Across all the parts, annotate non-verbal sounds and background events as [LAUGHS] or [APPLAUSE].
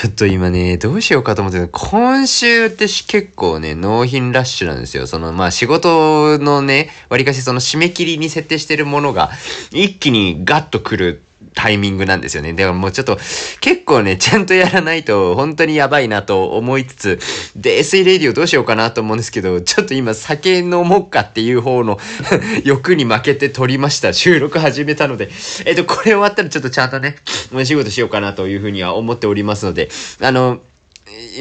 ちょっと今ね、どうしようかと思って今週って結構ね、納品ラッシュなんですよ。その、まあ仕事のね、割かしその締め切りに設定してるものが、一気にガッと来るタイミングなんですよね。でももうちょっと結構ね、ちゃんとやらないと本当にやばいなと思いつつ、で、SE レディオどうしようかなと思うんですけど、ちょっと今酒飲もうかっていう方の [LAUGHS] 欲に負けて撮りました。収録始めたので。えっと、これ終わったらちょっとちゃんとね、お仕事しようかなというふうには思っておりますので、あの、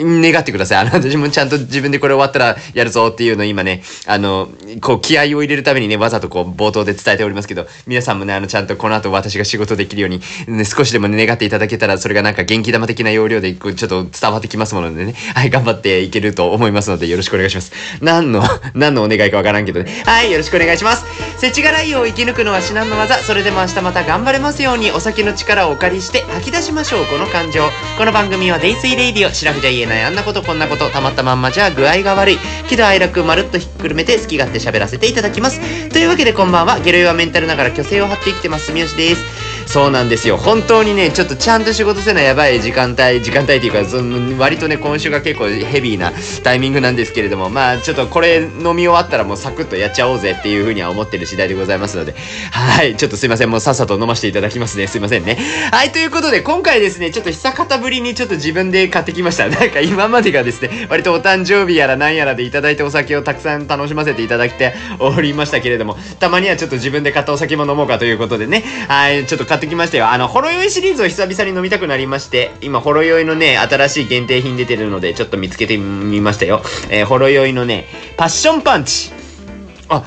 願ってください。あの、私もちゃんと自分でこれ終わったらやるぞっていうのを今ね、あの、こう気合を入れるためにね、わざとこう冒頭で伝えておりますけど、皆さんもね、あの、ちゃんとこの後私が仕事できるように、ね、少しでも、ね、願っていただけたら、それがなんか元気玉的な要領で、ちょっと伝わってきますものでね、はい、頑張っていけると思いますので、よろしくお願いします。何の、[LAUGHS] 何のお願いかわからんけどね。はい、よろしくお願いします。世知辛いを生き抜くのは至難の業。それでも明日また頑張れますように、お酒の力をお借りして吐き出しましょう、この感情。この番組はデイスイレイディオ、シラフじゃ言えない。あんなことこんなことたまったまんまじゃ具合が悪い。喜怒哀楽まるっとひっくるめて好き勝手喋らせていただきます。というわけでこんばんは。ゲロヨはメンタルながら虚勢を張って生きてます。住吉です。そうなんですよ。本当にねちょっとちゃんと仕事せなやばい時間帯時間帯っていうかその割とね今週が結構ヘビーなタイミングなんですけれどもまあちょっとこれ飲み終わったらもうサクッとやっちゃおうぜっていうふうには思ってる次第でございますのではいちょっとすいません。もうさっさと飲ませていただきますね。すいませんね。はいということで今回ですねちょっと久方ぶりにちょっと自分で買ってきました。[LAUGHS] なんか今までがですね割とお誕生日やらなんやらでいただいたお酒をたくさん楽しませていただいておりましたけれどもたまにはちょっと自分で買ったお酒も飲もうかということでね。はいちょっと買ってきましたよあのほろ酔いシリーズを久々に飲みたくなりまして、今、ほろ酔いのね、新しい限定品出てるので、ちょっと見つけてみましたよ。えー、ほろ酔いのね、パッションパンチ。あ、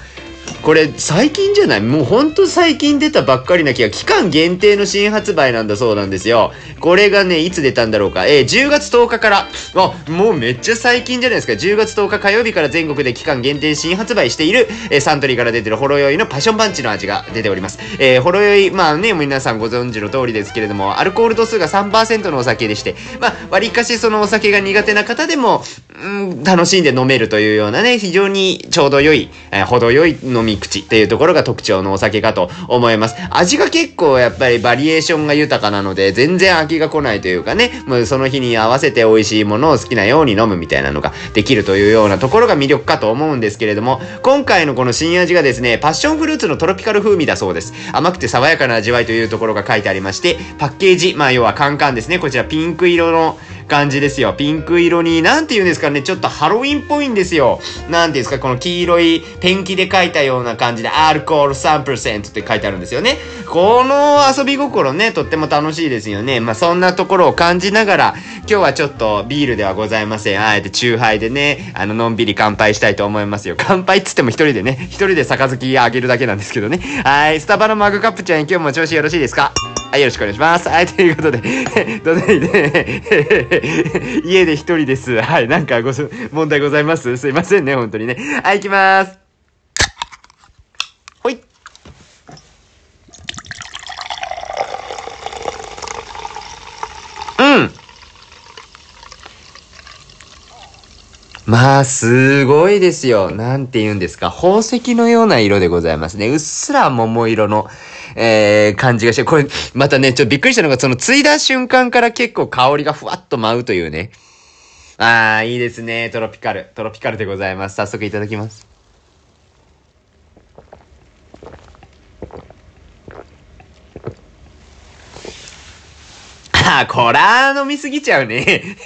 これ最近じゃない？もうほんと最近出たばっかりな気が、期間限定の新発売なんだそうなんですよ。これがね、いつ出たんだろうか？えー、10月10日から、あ、もうめっちゃ最近じゃないですか？10月10日火曜日から全国で期間限定新発売している、えー、サントリーから出てるほろ酔いのパッションパンチの味が出ております。えー、ほろ酔い、まあね、皆さんご存知の通りですけれども、アルコール度数が3%のお酒でして、まあ、割かしそのお酒が苦手な方でも、うん、楽しんで飲めるというようなね、非常にちょうど良い、えー、程よい飲み口っていうところが特徴のお酒かと思います。味が結構やっぱりバリエーションが豊かなので、全然飽きが来ないというかね、もうその日に合わせて美味しいものを好きなように飲むみたいなのができるというようなところが魅力かと思うんですけれども、今回のこの新味がですね、パッションフルーツのトロピカル風味だそうです。甘くて爽やかな味わいというところが書いてありまして、パッケージ、まあ要はカンカンですね。こちらピンク色の感じですよ。ピンク色に、なんて言うんですかね、ちょっとハロウィンっぽいんですよ。なんていうんですか、この黄色いペンキで書いたような感じで、アルコール3%って書いてあるんですよね。この遊び心ね、とっても楽しいですよね。まあ、そんなところを感じながら、今日はちょっとビールではございません。あえてチューハイでね、あの、のんびり乾杯したいと思いますよ。乾杯っつっても一人でね、一人で杯あげるだけなんですけどね。はい、スタバのマグカップちゃん、今日も調子よろしいですか？はい、よろしくお願いします。はい、ということで、どうぞ、[LAUGHS] 家で一人です。はい、なんかご、問題ございますすいませんね、本当にね。はい、行きます。ほい。うん。まあ、すごいですよ。なんて言うんですか。宝石のような色でございますね。うっすら桃色の、えー、感じがして、これ、またね、ちょっとびっくりしたのが、その、継いだ瞬間から結構香りがふわっと舞うというね。ああ、いいですね。トロピカル。トロピカルでございます。早速いただきます。あ、こら飲みすぎちゃうね。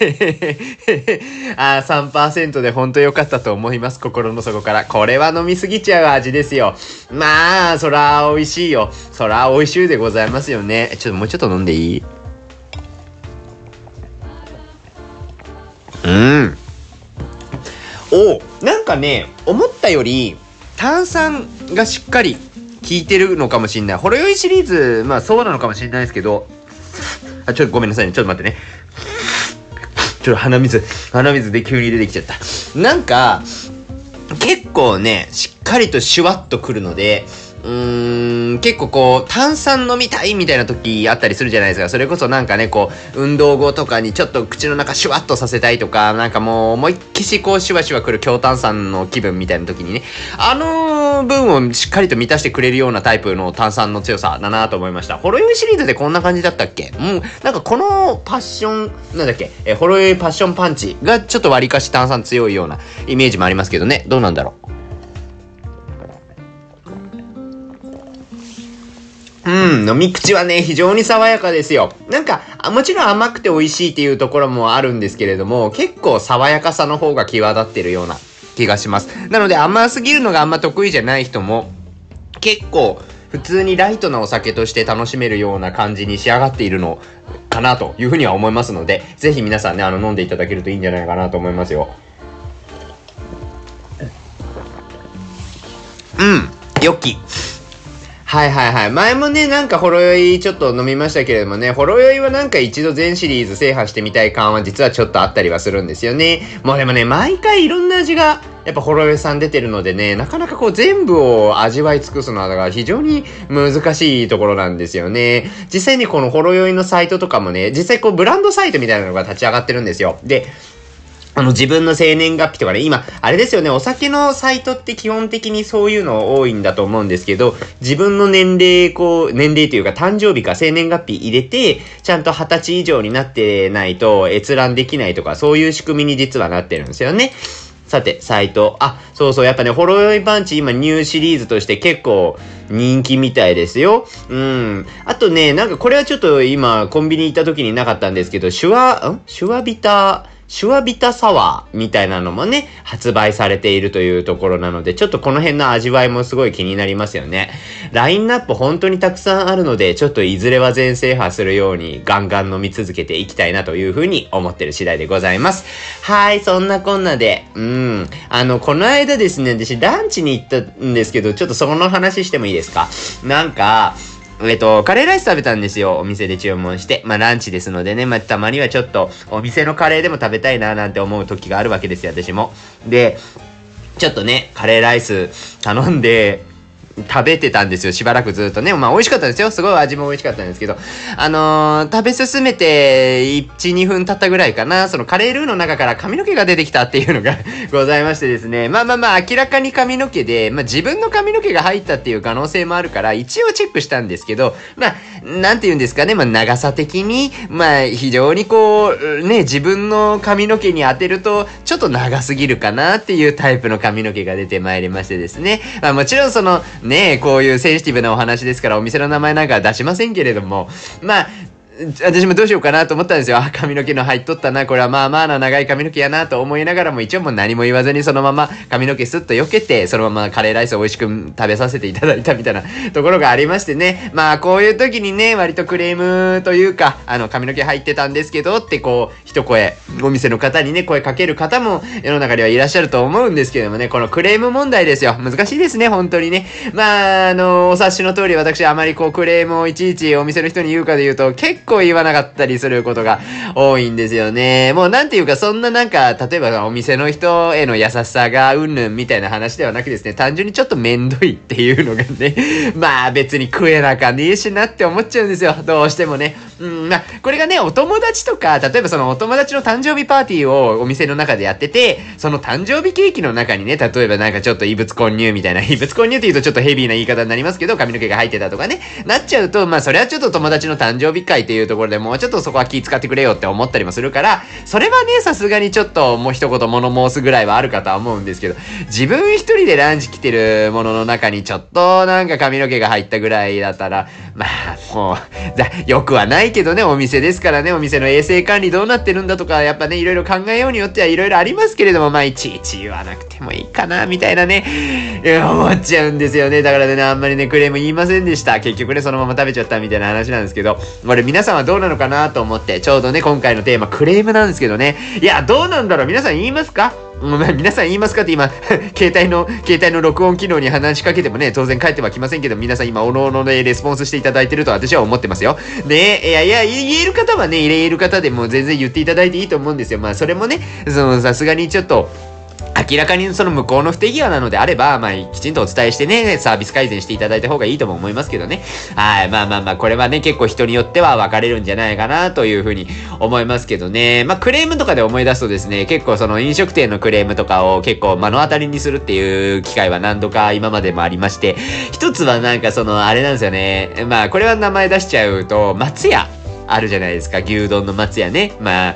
[LAUGHS] あ、3%でほんと良かったと思います。心の底から。これは飲みすぎちゃう味ですよ。まあ、そら美味しいよ。そら美味しいでございますよね。ちょっともうちょっと飲んでいい？うん。おなんかね、思ったより炭酸がしっかり効いてるのかもしんない。ほろ酔いシリーズ、まあそうなのかもしんないですけど、あ、ちょっとごめんなさいね。ちょっと待ってね。ちょっと鼻水、鼻水で急に出てきちゃった。なんか、結構ね、しっかりとシュワッとくるので、うーん、結構こう、炭酸飲みたいみたいな時あったりするじゃないですか。それこそなんかね、こう、運動後とかにちょっと口の中シュワッとさせたいとか、なんかもう思いっきしこうシュワシュワくる強炭酸の気分みたいな時にね、あのーの分をしっかりと満たしてくれるようなタイプの炭酸の強さだなと思いました。ほろ酔いシリーズでこんな感じだったっけ？うん、なんかこのパッション、なんだっけ、えほろ酔いパッションパンチがちょっと割りかし炭酸強いようなイメージもありますけどね。どうなんだろう？うん、飲み口はね、非常に爽やかですよ。なんか、もちろん甘くて美味しいっていうところもあるんですけれども、結構爽やかさの方が際立ってるような気がします。なので甘すぎるのがあんま得意じゃない人も、結構、普通にライトなお酒として楽しめるような感じに仕上がっているのかなというふうには思いますので、ぜひ皆さんね、あの、飲んでいただけるといいんじゃないかなと思いますよ。うん、良き。はいはいはい。前もね、なんかほろ酔いちょっと飲みましたけれどもね、ほろ酔いはなんか一度全シリーズ制覇してみたい感は実はちょっとあったりはするんですよね。もうでもね、毎回いろんな味がやっぱほろ酔いさん出てるのでね、なかなかこう全部を味わい尽くすのはだから非常に難しいところなんですよね。実際にこのほろ酔いのサイトとかもね、実際こうブランドサイトみたいなのが立ち上がってるんですよ。で、あの自分の生年月日とかね、今、あれですよね、お酒のサイトって基本的にそういうの多いんだと思うんですけど、自分の年齢、こう、年齢というか誕生日か生年月日入れて、ちゃんと20歳以上になってないと閲覧できないとか、そういう仕組みに実はなってるんですよね。さて、サイト。あ、そうそう、やっぱね、ホロヨイパンチ今ニューシリーズとして結構人気みたいですよ。うん。あとね、なんかこれはちょっと今コンビニ行った時になかったんですけど、シュワ、ん？シュワビターシュワビタサワーみたいなのもね、発売されているというところなので、ちょっとこの辺の味わいもすごい気になりますよね。ラインナップ本当にたくさんあるので、ちょっといずれは全制覇するようにガンガン飲み続けていきたいなというふうに思ってる次第でございます。はい、そんなこんなで、うん。あの、この間ですね、私ランチに行ったんですけど、ちょっとその話してもいいですか？なんか、えっと、カレーライス食べたんですよ。お店で注文して。まあ、ランチですのでね、まあ、たまにはちょっと、お店のカレーでも食べたいな、なんて思う時があるわけですよ、私も。で、ちょっとね、カレーライス頼んで、食べてたんですよ。しばらくずっとね。まあ美味しかったですよ。すごい味も美味しかったんですけど。あのー、食べ進めて1、2分経ったぐらいかな。そのカレールーの中から髪の毛が出てきたっていうのが [LAUGHS] ございましてですね。まあまあまあ明らかに髪の毛で、まあ自分の髪の毛が入ったっていう可能性もあるから、一応チェックしたんですけど、まあ、なんて言うんですかね。まあ長さ的に、まあ非常にこう、ね、自分の髪の毛に当てると、ちょっと長すぎるかなっていうタイプの髪の毛が出てまいりましてですね。まあもちろんその、ねえこういうセンシティブなお話ですからお店の名前なんか出しませんけれども、まあ、私もどうしようかなと思ったんですよ。あ、髪の毛の入っとったな。これはまあまあな長い髪の毛やなと思いながらも一応もう何も言わずにそのまま髪の毛スッと避けて、そのままカレーライスを美味しく食べさせていただいたみたいなところがありましてね。まあこういう時にね、割とクレームというか、あの髪の毛入ってたんですけどってこう、一声、お店の方にね、声かける方も世の中ではいらっしゃると思うんですけどもね、このクレーム問題ですよ。難しいですね、本当にね。まあ、あの、お察しの通り私あまりこうクレームをいちいちお店の人に言うかで言うと結構構言わなかったったりすることが多いんですよね。もうなんていうか、そんななんか、例えばお店の人への優しさがうんぬんみたいな話ではなくですね、単純にちょっとめんどいっていうのがね、[LAUGHS] まあ別に食えなかねえしなって思っちゃうんですよ。どうしてもね。うん、まあ、これがね、お友達とか、例えばそのお友達の誕生日パーティーをお店の中でやってて、その誕生日ケーキの中にね、例えばなんかちょっと異物混入みたいな、[LAUGHS] 異物混入って言うとちょっとヘビーな言い方になりますけど、髪の毛が入ってたとかね、なっちゃうと、まあそれはちょっと友達の誕生日会っていうところでもうちょっとそこは気使ってくれよって思ったりもするから、それはね、さすがにちょっともう一言物申すぐらいはあるかとは思うんですけど、自分一人でランチ来てるものの中にちょっとなんか髪の毛が入ったぐらいだったら、まあ、もう、よくはないけどね、お店ですからね、お店の衛生管理どうなってるんだとか、やっぱね、いろいろ考えようによってはいろいろありますけれども、まあ、いちいち言わなくてもいいかな、みたいなね、思っちゃうんですよね。だからね、あんまりね、クレーム言いませんでした。結局ね、そのまま食べちゃったみたいな話なんですけど、俺皆さんはどうなのかなと思って、ちょうどね、今回のテーマ、クレームなんですけどね。いや、どうなんだろう？皆さん言いますか？[LAUGHS] 皆さん言いますか？って今、[LAUGHS] 携帯の、携帯の録音機能に話しかけてもね、当然帰ってはきませんけど、皆さん今、おのおのでレスポンスしていただいてると私は思ってますよ。ねいやいや、言える方はね、言える方でも全然言っていただいていいと思うんですよ。まあ、それもね、その、さすがにちょっと、明らかにその向こうの不手際なのであれば、まあ、きちんとお伝えしてね、サービス改善していただいた方がいいとも思いますけどね。はい。まあまあまあ、これはね、結構人によっては分かれるんじゃないかなというふうに思いますけどね。まあ、クレームとかで思い出すとですね、結構その飲食店のクレームとかを結構目の当たりにするっていう機会は何度か今までもありまして、一つはなんかその、あれなんですよね。まあ、これは名前出しちゃうと、松屋。あるじゃないですか。牛丼の松屋ね。まあ、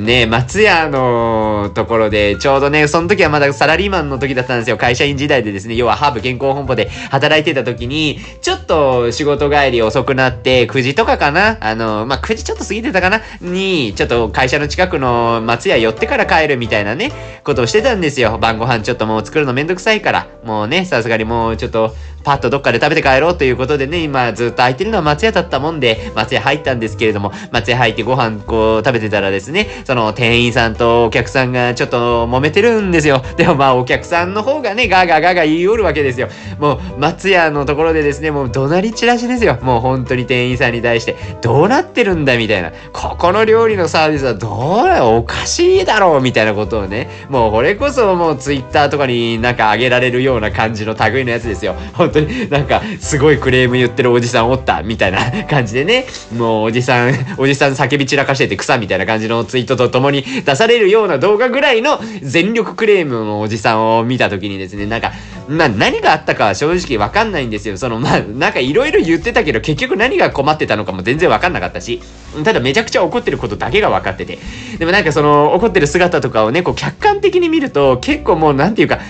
ね、松屋のところで、ちょうどね、その時はまだサラリーマンの時だったんですよ。会社員時代でですね、要はハーブ健康本舗で働いてた時に、ちょっと仕事帰り遅くなって、9時とかかな？あの、まあ、9時ちょっと過ぎてたかな？に、ちょっと会社の近くの松屋寄ってから帰るみたいなね、ことをしてたんですよ。晩ご飯ちょっともう作るのめんどくさいから。もうね、さすがにもうちょっと、パッとどっかで食べて帰ろうということでね、今ずっと空いてるのは松屋だったもんで、松屋入ったんですけれども、松屋入ってご飯こう食べてたらですね、その店員さんとお客さんがちょっと揉めてるんですよ。[LAUGHS] でもまあお客さんの方がね、ガーガーガーガー言いおるわけですよ。もう松屋のところでですね、もう怒鳴り散らしですよ。もう本当に店員さんに対して、どうなってるんだみたいな。ここの料理のサービスはどうおかしいだろうみたいなことをね、もうこれこそもうツイッターとかになんか上げられるような感じの類のやつですよ。本当になんかすごいクレーム言ってるおじさんおったみたいな感じでね、もうおじさん、おじさん叫び散らかしてて草みたいな感じのツイツイートとともに出されるような動画ぐらいの全力クレームのおじさんを見た時にですね、なんか、まあ何があったかは正直わかんないんですよ。そのまあなんかいろいろ言ってたけど結局何が困ってたのかも全然わかんなかったし、ただめちゃくちゃ怒ってることだけが分かってて。でもなんかその怒ってる姿とかをね、こう客観的に見ると結構もうなんていうか、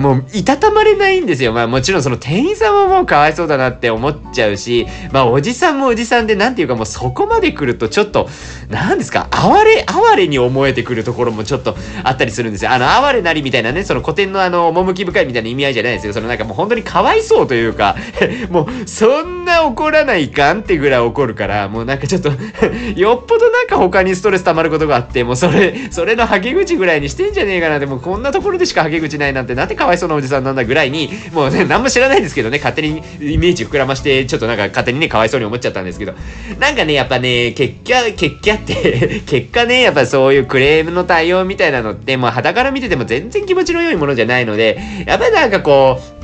もういたたまれないんですよ。まあもちろんその店員さんはもうかわいそうだなって思っちゃうし、まあおじさんもおじさんでなんていうかもうそこまで来るとちょっと、なんですか、哀れ、哀れに思えてくるところもちょっとあったりするんですよ。あの、哀れなりみたいなね、その古典のあの、趣深いみたいな意味合いじゃないですよ。そのなんかもう本当にかわいそうというか [LAUGHS] もうそんな怒らないかんってぐらい怒るから、もうなんかちょっと [LAUGHS] よっぽどなんか他にストレス溜まることがあって、もうそれ、それのはけ口ぐらいにしてんじゃねえかな。でもこんなところでしかはけ口ないなんて、なんてかわいそうなおじさんなんだぐらいに、もうね、何も知らないですけどね、勝手にイメージ膨らまして、ちょっとなんか勝手にね、かわいそうに思っちゃったんですけど、なんかね、やっぱね、結果、結果って [LAUGHS] 結果ね、やっぱそういうクレームの対応みたいなのって、もう肌から見てても全然気持ちの良いものじゃないので、やっぱりなんかこう、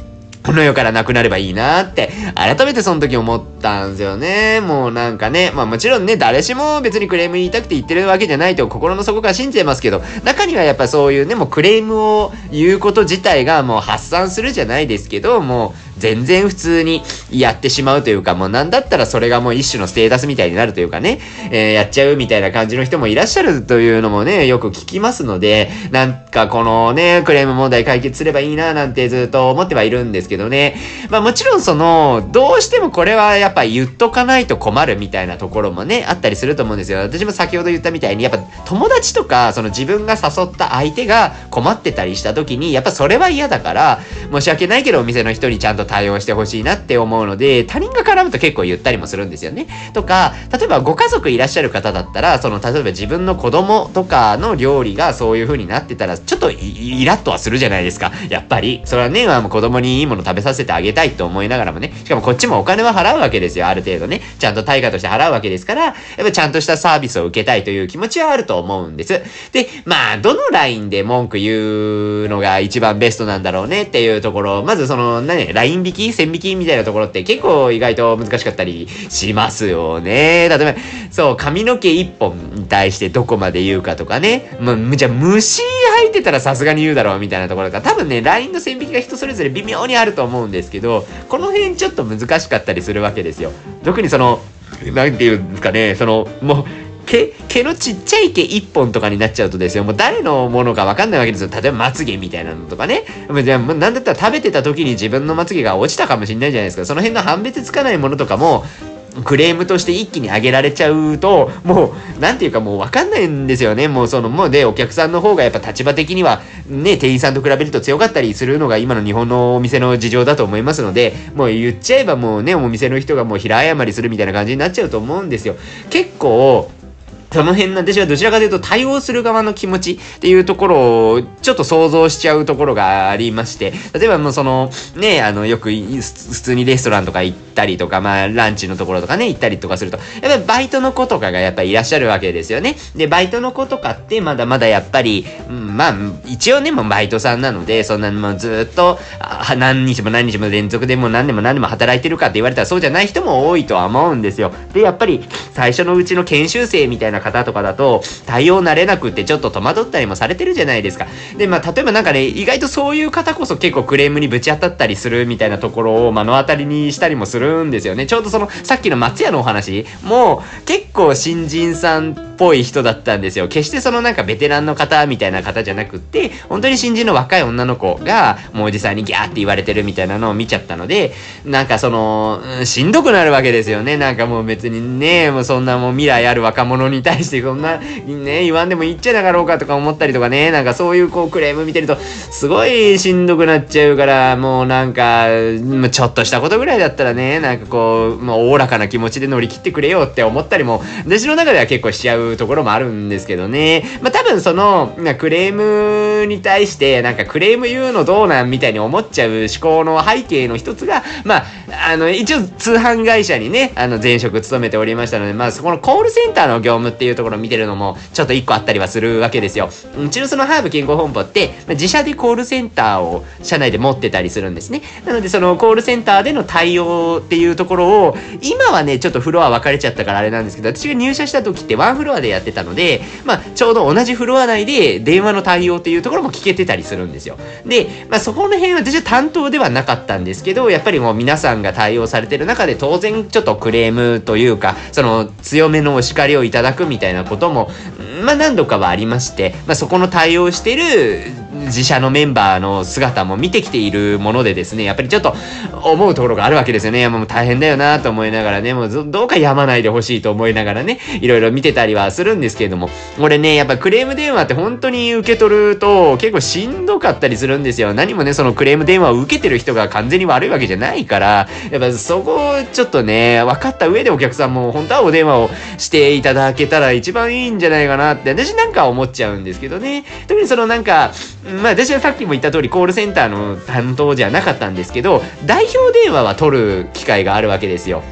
この世からなくなればいいなって、改めてその時思ったんですよね。もうなんかね、まあもちろんね、誰しも別にクレーム言いたくて言ってるわけじゃないと心の底から信じてますけど、中にはやっぱそういうね、もうクレームを言うこと自体がもう発散するじゃないですけど、もう全然普通にやってしまうというか、もうなんだったらそれがもう一種のステータスみたいになるというかね、えー、やっちゃうみたいな感じの人もいらっしゃるというのもね、よく聞きますので、なんかこのね、クレーム問題解決すればいいななんてずっと思ってはいるんですけどね。まあもちろんその、どうしてもこれはやっぱ言っとかないと困るみたいなところもね、あったりすると思うんですよ。私も先ほど言ったみたいに、やっぱ友達とか、その自分が誘った相手が困ってたりした時に、やっぱそれは嫌だから、申し訳ないけどお店の人にちゃんと対応してほしいなって思うので、他人が絡むと結構言ったりもするんですよね。とか、例えばご家族いらっしゃる方だったら、その、例えば自分の子供とかの料理がそういう風になってたら、ちょっとイラッとはするじゃないですか。やっぱり。それはね、もう子供にいいもの食べさせてあげたいと思いながらもね、しかもこっちもお金は払うわけですよ。ある程度ね。ちゃんと対価として払うわけですから、やっぱちゃんとしたサービスを受けたいという気持ちはあると思うんです。で、まあ、どのラインで文句言うのが一番ベストなんだろうねっていうところ、まずその、何、ライン引き線引きみたいなところって結構意外と難しかったりしますよね。例えば、そう、髪の毛一本に対してどこまで言うかとかね。ま、じゃあ虫入ってたらさすがに言うだろうみたいなところが、多分ね、LINE の線引きが人それぞれ微妙にあると思うんですけど、この辺ちょっと難しかったりするわけですよ。特にその、なんていうんですかね、その、もう、毛、毛のちっちゃい毛一本とかになっちゃうとですよ、もう誰のものかわかんないわけですよ。例えばまつげみたいなのとかね。じゃあ、なんだったら食べてた時に自分のまつげが落ちたかもしんないじゃないですか。その辺の判別つかないものとかも、クレームとして一気に上げられちゃうと、もう、なんていうかもうわかんないんですよね。もうその、もうで、お客さんの方がやっぱ立場的には、ね、店員さんと比べると強かったりするのが今の日本のお店の事情だと思いますので、もう言っちゃえばもうね、お店の人がもう平謝りするみたいな感じになっちゃうと思うんですよ。結構、その辺の私はどちらかというと対応する側の気持ちっていうところをちょっと想像しちゃうところがありまして、例えばもうその、ね、あの、よく普通にレストランとか行ったりとか、まあランチのところとかね、行ったりとかすると、やっぱりバイトの子とかがやっぱりいらっしゃるわけですよね。で、バイトの子とかってまだまだやっぱり、うん、まあ、一応ね、もうバイトさんなので、そんなもうずっと、何日も何日も連続でもう何年も何年も働いてるかって言われたらそうじゃない人も多いとは思うんですよ。で、やっぱり最初のうちの研修生みたいな方とかだと、対応慣れなくってちょっと戸惑ったりもされてるじゃないですか。で、まあ、例えばなんかね、意外とそういう方こそ結構クレームにぶち当たったりするみたいなところを目の当たりにしたりもするんですよね。ちょうどその、さっきの松屋のお話も結構新人さんっぽい人だったんですよ。決してそのなんかベテランの方みたいな方じゃなくって、本当に新人の若い女の子が、もうおじさんにギャーって言われてるみたいなのを見ちゃったので、なんかその、うん、しんどくなるわけですよね。なんかもう別にね、もうそんなもう未来ある若者に対してそんな、ね、言わんでもいいっちゃなかろうかとか思ったりとかね、なんかそういうこうクレーム見てると、すごいしんどくなっちゃうから、もうなんか、ちょっとしたことぐらいだったらね、なんかこう、まあ、おおらかな気持ちで乗り切ってくれよって思ったりも、私の中では結構しちゃうところもあるんですけどね。まあ多分その、クレームに対して、なんかクレーム言うのどうなんみたいに思っちゃう思考の背景の一つが、まあ、あの、一応通販会社にね、あの、前職勤めておりましたので、まあ、そこのコールセンターの業務っっていうところを見てるのも、ちょっと一個あったりはするわけですよ。うちのそのハーブ健康本舗って、自社でコールセンターを社内で持ってたりするんですね。なので、そのコールセンターでの対応っていうところを、今はね、ちょっとフロア分かれちゃったからあれなんですけど、私が入社した時ってワンフロアでやってたので、まあ、ちょうど同じフロア内で電話の対応っていうところも聞けてたりするんですよ。で、まあ、そこの辺は私は担当ではなかったんですけど、やっぱりもう皆さんが対応されてる中で当然ちょっとクレームというか、その強めのお叱りをいただくみたいなことも、まあ何度かはありまして、まあそこの対応してる自社のメンバーの姿も見てきているものでですね、やっぱりちょっと思うところがあるわけですよね。もう大変だよなと思いながらね、もうどうかやまないでほしいと思いながらね、いろいろ見てたりはするんですけれども、俺ね、やっぱクレーム電話って本当に受け取ると結構しんどかったりするんですよ。何もね、そのクレーム電話を受けてる人が完全に悪いわけじゃないから、やっぱそこをちょっとね、分かった上でお客さんも本当はお電話をしていただけたら一番いいんじゃないかなって私なんか思っちゃうんですけどね。特にそのなんか、まあ私はさっきも言った通りコールセンターの担当じゃなかったんですけど、代表電話は取る機会があるわけですよ。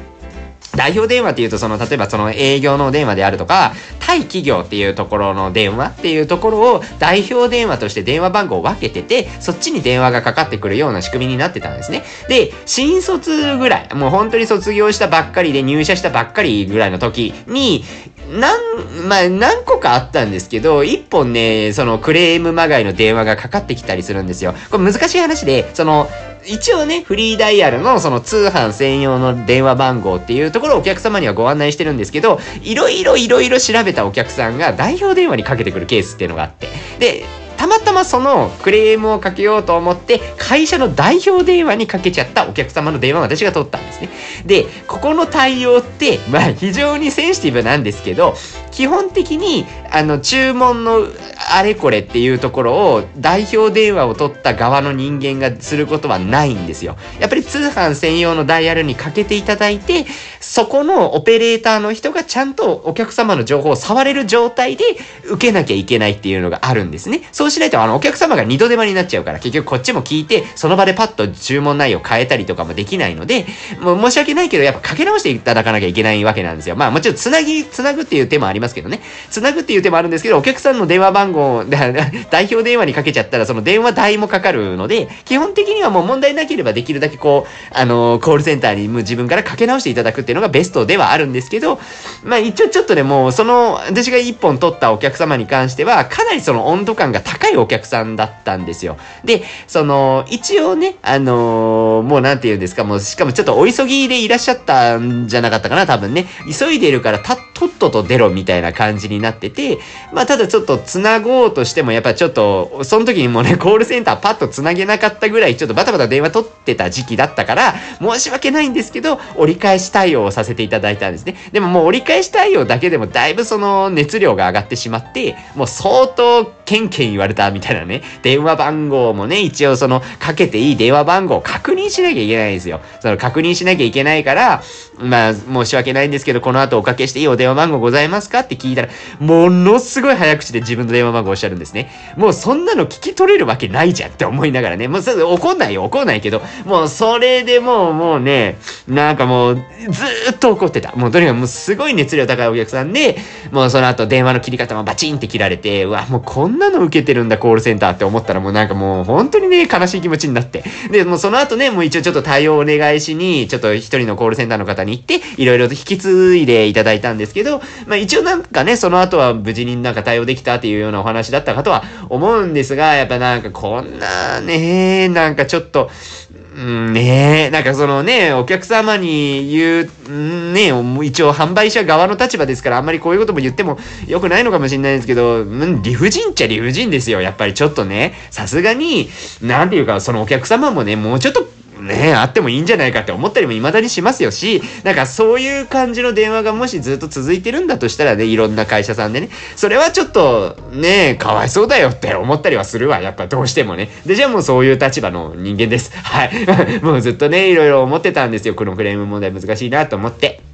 代表電話っていうと、その、例えばその営業の電話であるとか、対企業っていうところの電話っていうところを代表電話として電話番号を分けてて、そっちに電話がかかってくるような仕組みになってたんですね。で、新卒ぐらい、もう本当に卒業したばっかりで入社したばっかりぐらいの時に、なん、まあ、何個かあったんですけど、一本ね、そのクレームまがいの電話がかかってきたりするんですよ。これ難しい話で、その、一応ね、フリーダイヤルのその通販専用の電話番号っていうところをお客様にはご案内してるんですけど、いろいろいろいろ調べたお客さんが代表電話にかけてくるケースっていうのがあって。で、たまたまそのクレームをかけようと思って会社の代表電話にかけちゃったお客様の電話を私が取ったんですね。で、ここの対応ってまあ非常にセンシティブなんですけど、基本的にあの注文のあれこれっていうところを代表電話を取った側の人間がすることはないんですよ。やっぱり通販専用のダイヤルにかけていただいて、そこのオペレーターの人がちゃんとお客様の情報を触れる状態で受けなきゃいけないっていうのがあるんですね。そうしないとあのお客様が二度手間になっちゃうから結局こっちも聞いてその場でパッと注文内容変えたりとかもできないので、もう申し訳ないけどやっぱかけ直していただかなきゃいけないわけなんですよ。まあもちろんつなぎ、つなぐっていう手もありますけどね。つなぐっていう手もあるんですけど、お客さんの電話番号、[LAUGHS] 代表電話にかけちゃったら、その電話代もかかるので、基本的にはもう問題なければできるだけこう、あの、コールセンターにも自分からかけ直していただくっていうのががベストではあるんですけど、まあ一応ちょっとね、もうその、私が一本取ったお客様に関しては、かなりその温度感が高いお客さんだったんですよ。で、その、一応ね、あのー、もうなんて言うんですか、もうしかもちょっとお急ぎでいらっしゃったんじゃなかったかな、多分ね。急いでるからた、とっとと出ろみたいな感じになってて、まあただちょっと繋ごうとしてもやっぱちょっと、その時にもね、コールセンターパッと繋げなかったぐらいちょっとバタバタ電話取ってた時期だったから、申し訳ないんですけど、折り返し対応させていただいたんですね。でももう折り返し対応だけでもだいぶその熱量が上がってしまって、もう相当ケンケン言われたみたいなね、電話番号もね、一応その、かけていい電話番号を確認しなきゃいけないんですよ。その確認しなきゃいけないから、まあ、申し訳ないんですけど、この後おかけしていいお電話番号ございますかって聞いたら、ものすごい早口で自分の電話番号をおっしゃるんですね。もうそんなの聞き取れるわけないじゃんって思いながらね、もう怒んないよ、怒んないけど、もうそれでもう、もうね、なんかもう、ずーっと怒ってた。もうとにかくもうすごい熱量高いお客さんで、もうその後電話の切り方もバチンって切られて、うわ、もうこんなの受けてるんだ、コールセンターって思ったらもうなんかもう本当にね、悲しい気持ちになって。で、もうその後ね、もう一応ちょっと対応お願いしに、ちょっと一人のコールセンターの方に行って、いろいろと引き継いでいただいたんですけど、まあ一応なんかね、その後は無事になんか対応できたっていうようなお話だったかとは思うんですが、やっぱなんかこんなね、なんかちょっと、うんねえ、なんかそのね、お客様に言う、ね一応販売者側の立場ですから、あんまりこういうことも言っても良くないのかもしれないですけど、うん、理不尽っちゃ理不尽ですよ。やっぱりちょっとね、さすがに、なんていうか、そのお客様もね、もうちょっとね、あってもいいんじゃないかって思ったりも未だにしますよし、なんかそういう感じの電話がもしずっと続いてるんだとしたらね、いろんな会社さんでね、それはちょっと、ね、かわいそうだよって思ったりはするわ、やっぱどうしてもね。で、じゃあもうそういう立場の人間です。はい。[LAUGHS] もうずっとね、いろいろ思ってたんですよ。このクレーム問題難しいなと思って。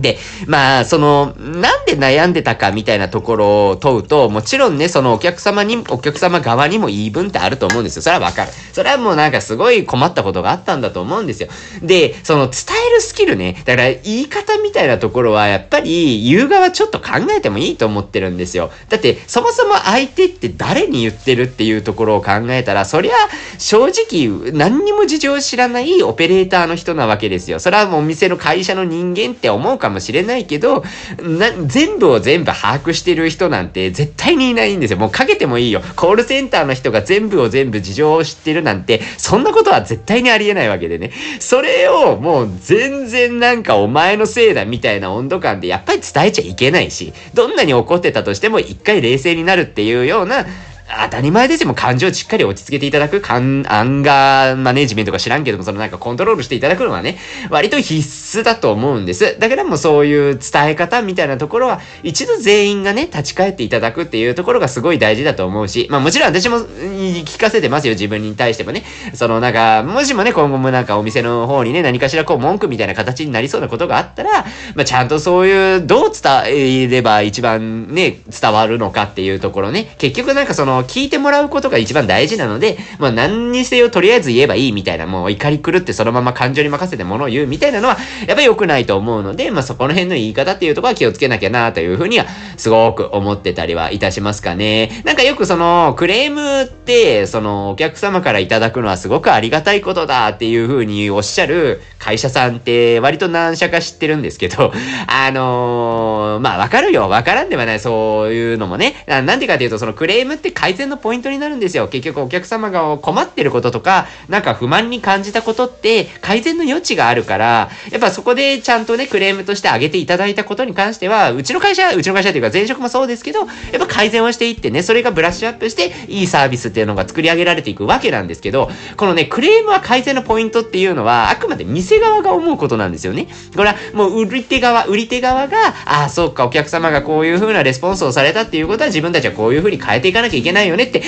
で、まあ、その、なんで悩んでたかみたいなところを問うと、もちろんね、そのお客様に、お客様側にも言い分ってあると思うんですよ。それはわかる。それはもうなんかすごい困ったことがあったんだと思うんですよ。で、その伝えるスキルね、だから言い方みたいなところは、やっぱり言う側ちょっと考えてもいいと思ってるんですよ。だって、そもそも相手って誰に言ってるっていうところを考えたら、そりゃ、正直、何にも事情を知らないオペレーターの人なわけですよ。それはもうお店の会社の人間って思うかもしれないけど、な、全部を全部把握してる人なんて絶対にいないんですよ。もうかけてもいいよ。コールセンターの人が全部を全部事情を知ってるなんて、そんなことは絶対にありえないわけでね。それをもう全然なんかお前のせいだみたいな温度感でやっぱり伝えちゃいけないし、どんなに怒ってたとしても一回冷静になるっていうような、当たり前ですよ。もう感情をしっかり落ち着けていただく、アンガーマネジメントか知らんけども、そのなんかコントロールしていただくのはね、割と必須だと思うんです。だからもうそういう伝え方みたいなところは、一度全員がね、立ち返っていただくっていうところがすごい大事だと思うし、まあもちろん私も聞かせてますよ、自分に対してもね。そのなんか、もしもね、今後もなんかお店の方にね、何かしらこう文句みたいな形になりそうなことがあったら、まあちゃんとそういう、どう伝えれば一番ね、伝わるのかっていうところね。結局なんかその、聞いてもらうことが一番大事なので、まあ何にせよとりあえず言えばいいみたいな、もう怒り狂ってそのまま感情に任せて物を言うみたいなのは、やっぱ良くないと思うので、まあそこの辺の言い方っていうとこは気をつけなきゃなというふうには、すごく思ってたりはいたしますかね。なんかよくその、クレームって、その、お客様からいただくのはすごくありがたいことだっていうふうにおっしゃる会社さんって割と何社か知ってるんですけど、[LAUGHS] あのー、まあわかるよ。わからんではない。そういうのもね。なんでかっていうと、そのクレームって改善のポイントになるんですよ。結局お客様が困ってることとか、なんか不満に感じたことって改善の余地があるから、やっぱそこでちゃんとね、クレームとしてあげていただいたことに関しては、うちの会社、うちの会社というか前職もそうですけど、やっぱ改善をしていってね、それがブラッシュアップして、いいサービスっていうのが作り上げられていくわけなんですけど、このね、クレームは改善のポイントっていうのは、あくまで店側が思うことなんですよね。これはもう売り手側、売り手側が、ああ、そうか、お客様がこういう風なレスポンスをされたっていうことは自分たちはこういう風に変えていかなきゃいけないないよねって、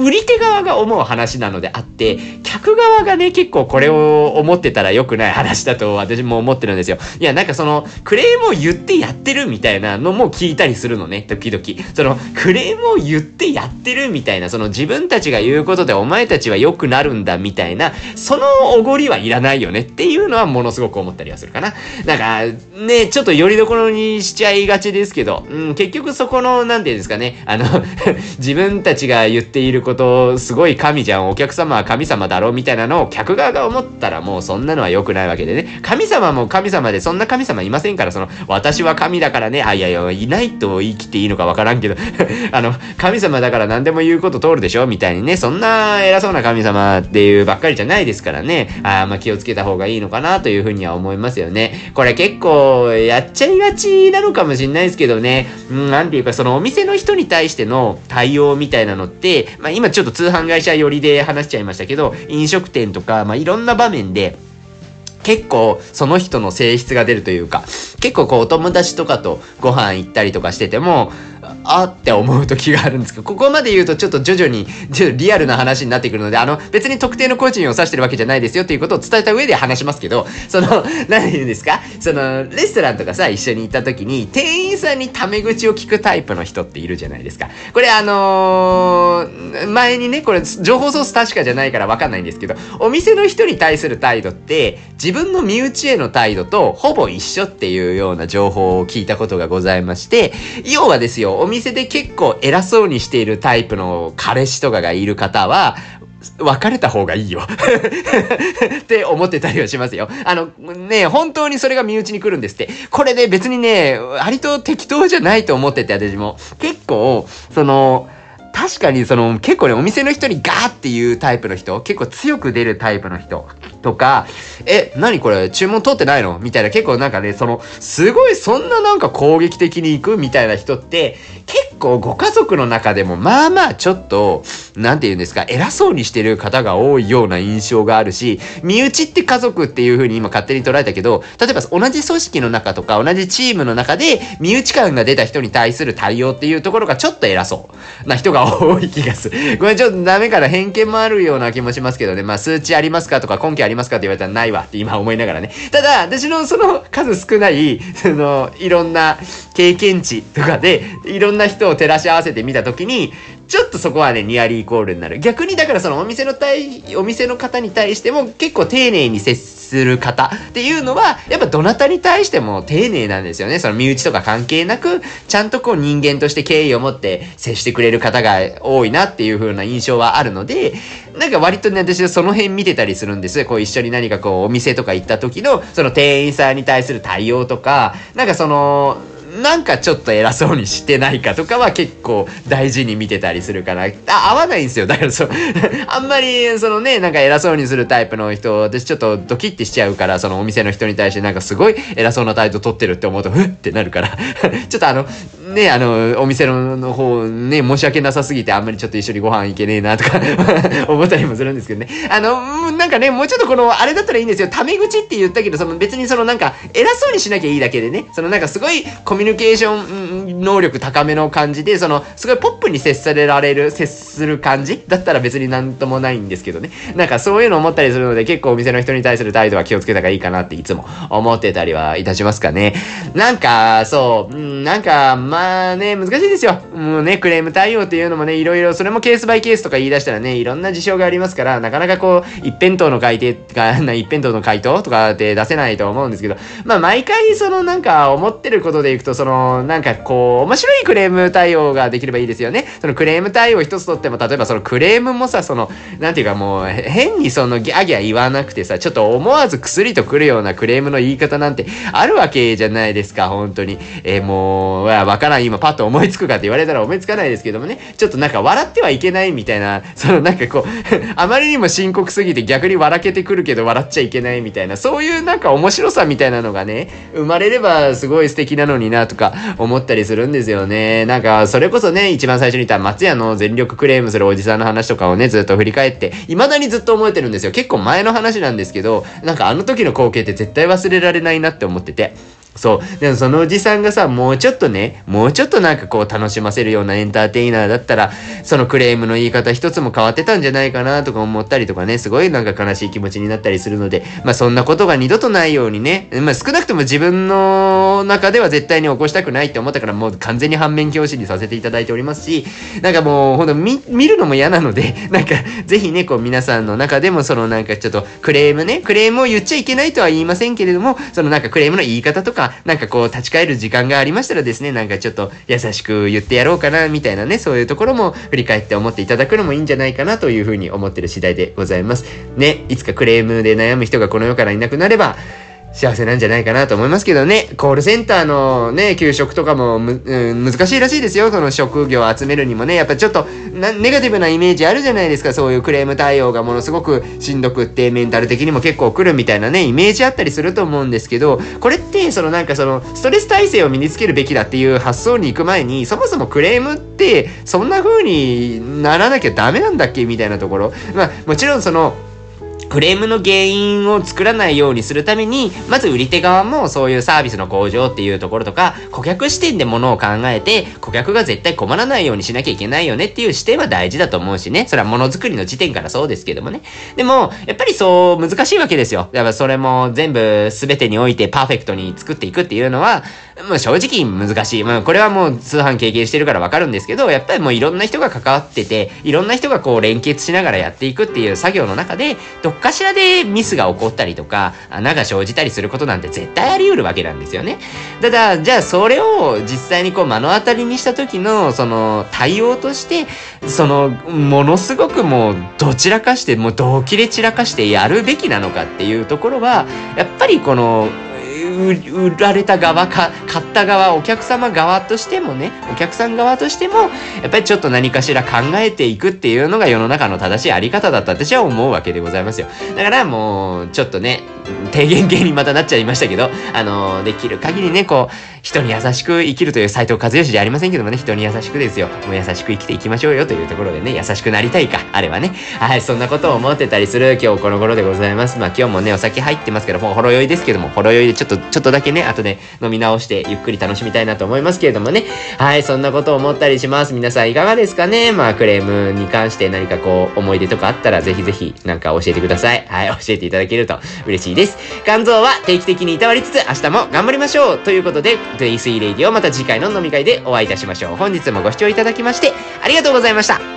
売り手側が思う話なのであって、客側がね、結構これを思ってたら良くない話だと私も思ってるんですよ。いや、なんかその、クレームを言ってやってるみたいなのも聞いたりするのね、時々。その、クレームを言ってやってるみたいな、その自分たちが言うことでお前たちは良くなるんだみたいな、そのおごりはいらないよねっていうのはものすごく思ったりはするかな。なんか、ね、ちょっとよりどころにしちゃいがちですけど、うん、結局そこの、なんていうんですかね、あの [LAUGHS] 自分たちが言っていることすごい神じゃん、お客様は神様だろうみたいなのを客側が思ったらもうそんなのは良くないわけでね。神様も神様でそんな神様いませんから、その、私は神だからね、あ、いやいや、いないと言い切っていいのかわからんけどあの、神様だから何でも言うこと通るでしょみたいにね、そんな偉そうな神様っていうばっかりじゃないですからね、あまあ気をつけた方がいいのかなというふうには思いますよね。これ結構やっちゃいがちなのかもしれないですけどね、うん、なんていうかそのお店の人に対しての対応みたいなたいなのって、まあ今ちょっと通販会社寄りで話しちゃいましたけど、飲食店とか、まあいろんな場面で、結構その人の性質が出るというか、結構こうお友達とかとご飯行ったりとかしてても、あって思う時があるんですけど、ここまで言うとちょっと徐々にリアルな話になってくるので、あの、別に特定の個人を指してるわけじゃないですよっていうことを伝えた上で話しますけど、その、[LAUGHS] 何言うんですか？その、レストランとかさ、一緒に行った時に、店員さんにタメ口を聞くタイプの人っているじゃないですか。これあのー、前にね、これ、情報ソース確かじゃないからわかんないんですけど、お店の人に対する態度って、自分の身内への態度とほぼ一緒っていうような情報を聞いたことがございまして、要はですよ、お店で結構偉そうにしているタイプの彼氏とかがいる方は、別れた方がいいよ [LAUGHS] って思ってたりはしますよ。あの、ね、本当にそれが身内に来るんですって。これで別にね、割と適当じゃないと思ってて、私も。結構、その、確かにその結構ね、お店の人にガーっていうタイプの人、結構強く出るタイプの人とか、え、何これ注文取ってないの？みたいな結構なんかね、その、すごいそんななんか攻撃的に行くみたいな人って、結構ご家族の中でもまあまあちょっと、なんて言うんですか、偉そうにしてる方が多いような印象があるし、身内って家族っていう風に今勝手に捉えたけど、例えば同じ組織の中とか同じチームの中で身内感が出た人に対する対応っていうところがちょっと偉そうな人が多い気がする。これちょっとダメから偏見もあるような気もしますけどね。まあ数値ありますかとか根拠ありますかって言われたらないわって今思いながらね。ただ、私のその数少ない、その、いろんな経験値とかで、いろんな人を照らし合わせてみたときに、ちょっとそこはね、ニアリーイコールになる。逆にだからそのお店の対、お店の方に対しても結構丁寧に接すする方っていうのは、やっぱどなたに対しても丁寧なんですよね。その身内とか関係なく、ちゃんとこう人間として敬意を持って接してくれる方が多いなっていう風な印象はあるので、なんか割とね、私はその辺見てたりするんです。こう一緒に何かこうお店とか行った時の、その店員さんに対する対応とか、なんかその、なんかちょっと偉そうにしてないかとかは結構大事に見てたりするから、あ、合わないんですよ。だからそう、[LAUGHS] あんまり、そのね、なんか偉そうにするタイプの人、私ちょっとドキッてしちゃうから、そのお店の人に対してなんかすごい偉そうな態度取ってるって思うと、ふってなるから。[LAUGHS] ちょっとあの、ね、あの、お店のの方、ね、申し訳なさすぎてあんまりちょっと一緒にご飯行けねえなとか [LAUGHS] 思ったりもするんですけどね。あの、なんかね、もうちょっとこの、あれだったらいいんですよ。タメ口って言ったけど、その別にそのなんか、偉そうにしなきゃいいだけでね、そのなんかすごいコミュニケーション能力高めの感じで、その、すごいポップに接されられる、接する感じ？だったら別になんともないんですけどね。なんかそういうの思ったりするので、結構お店の人に対する態度は気をつけた方がいいかなっていつも思ってたりはいたしますかね。なんか、そう、なんか、まあね、難しいですよ。もうね、クレーム対応っていうのもね、いろいろ、それもケースバイケースとか言い出したらね、いろんな事象がありますから、なかなかこう、一辺倒の回答が、一辺倒の回答とかって出せないと思うんですけど、まあ毎回そのなんか思ってることでいくと、その、なんかこう、面白いクレーム対応ができればいいですよね。そのクレーム対応一つとっても、例えばそのクレームもさ、その、なんていうかもう、変にそのギャギャ言わなくてさ、ちょっと思わず薬とくるようなクレームの言い方なんてあるわけじゃないですか、本当に。えー、もう、わからん、今パッと思いつくかって言われたら思いつかないですけどもね、ちょっとなんか笑ってはいけないみたいな、そのなんかこう [LAUGHS] あまりにも深刻すぎて逆に笑けてくるけど笑っちゃいけないみたいな、そういうなんか面白さみたいなのがね、生まれればすごい素敵なのになとか思ったりするんですよね。なんか、それこそね、一番最初に言った松屋の全力クレームするおじさんの話とかをね、ずっと振り返って、未だにずっと覚えてるんですよ。結構前の話なんですけど、なんかあの時の光景って絶対忘れられないなって思ってて。そう。でもそのおじさんがさ、もうちょっとね、もうちょっとなんかこう楽しませるようなエンターテイナーだったら、そのクレームの言い方一つも変わってたんじゃないかなとか思ったりとかね、すごいなんか悲しい気持ちになったりするので、まあそんなことが二度とないようにね、まあ少なくとも自分の中では絶対に起こしたくないって思ったからもう完全に反面教師にさせていただいておりますし、なんかもうほんと見、見るのも嫌なので、[LAUGHS] なんかぜひね、こう皆さんの中でもそのなんかちょっとクレームね、クレームを言っちゃいけないとは言いませんけれども、そのなんかクレームの言い方とか、あなんかこう立ち返る時間がありましたらですね、なんかちょっと優しく言ってやろうかな、みたいなね、そういうところも振り返って思っていただくのもいいんじゃないかなというふうに思ってる次第でございます。ね、いつかクレームで悩む人がこの世からいなくなれば、幸せなんじゃないかなと思いますけどね。コールセンターのね、給食とかもむ、うん、難しいらしいですよ。その職業を集めるにもね。やっぱちょっとネガティブなイメージあるじゃないですか。そういうクレーム対応がものすごくしんどくって、メンタル的にも結構来るみたいなね、イメージあったりすると思うんですけど、これって、そのなんかその、ストレス耐性を身につけるべきだっていう発想に行く前に、そもそもクレームって、そんな風にならなきゃダメなんだっけ？みたいなところ。まあ、もちろんその、クレームの原因を作らないようにするために、まず売り手側もそういうサービスの向上っていうところとか、顧客視点で物を考えて、顧客が絶対困らないようにしなきゃいけないよねっていう視点は大事だと思うしね。それはものづくりの時点からそうですけどもね。でも、やっぱりそう難しいわけですよ。やっぱそれも全部全てにおいてパーフェクトに作っていくっていうのは、まあ正直難しい。まあこれはもう通販経験してるからわかるんですけど、やっぱりもういろんな人が関わってて、いろんな人がこう連結しながらやっていくっていう作業の中で、どっかしらでミスが起こったりとか、穴が生じたりすることなんて絶対あり得るわけなんですよね。ただ、じゃあそれを実際にこう目の当たりにした時の、その対応として、その、ものすごくもうどちらかして、もうどう切れ散らかしてやるべきなのかっていうところは、やっぱりこの、売られた側か、買った側、お客様側としてもね、お客さん側としても、やっぱりちょっと何かしら考えていくっていうのが世の中の正しいあり方だった私は思うわけでございますよ。だからもう、ちょっとね、提言系にまたなっちゃいましたけど、あのできる限りね、こう、人に優しく生きるという斎藤和義じゃありませんけどもね、人に優しくですよ。もう優しく生きていきましょうよというところでね、優しくなりたいか、あればね。はい、そんなことを思ってたりする今日この頃でございます。まあ今日もね、お酒入ってますけど、もうほろ酔いですけども、ほろ酔いでちょっと、ちょっとだけね、後で飲み直してゆっくり楽しみたいなと思いますけれどもね。はい、そんなことを思ったりします。皆さんいかがですかね？まあクレームに関して何かこう、思い出とかあったらぜひぜひなんか教えてください。はい、教えていただけると嬉しいです。肝臓は定期的にいたわりつつ明日も頑張りましょうということで、デイスイレイディオまた次回の飲み会でお会いいたしましょう。本日もご視聴いただきましてありがとうございました。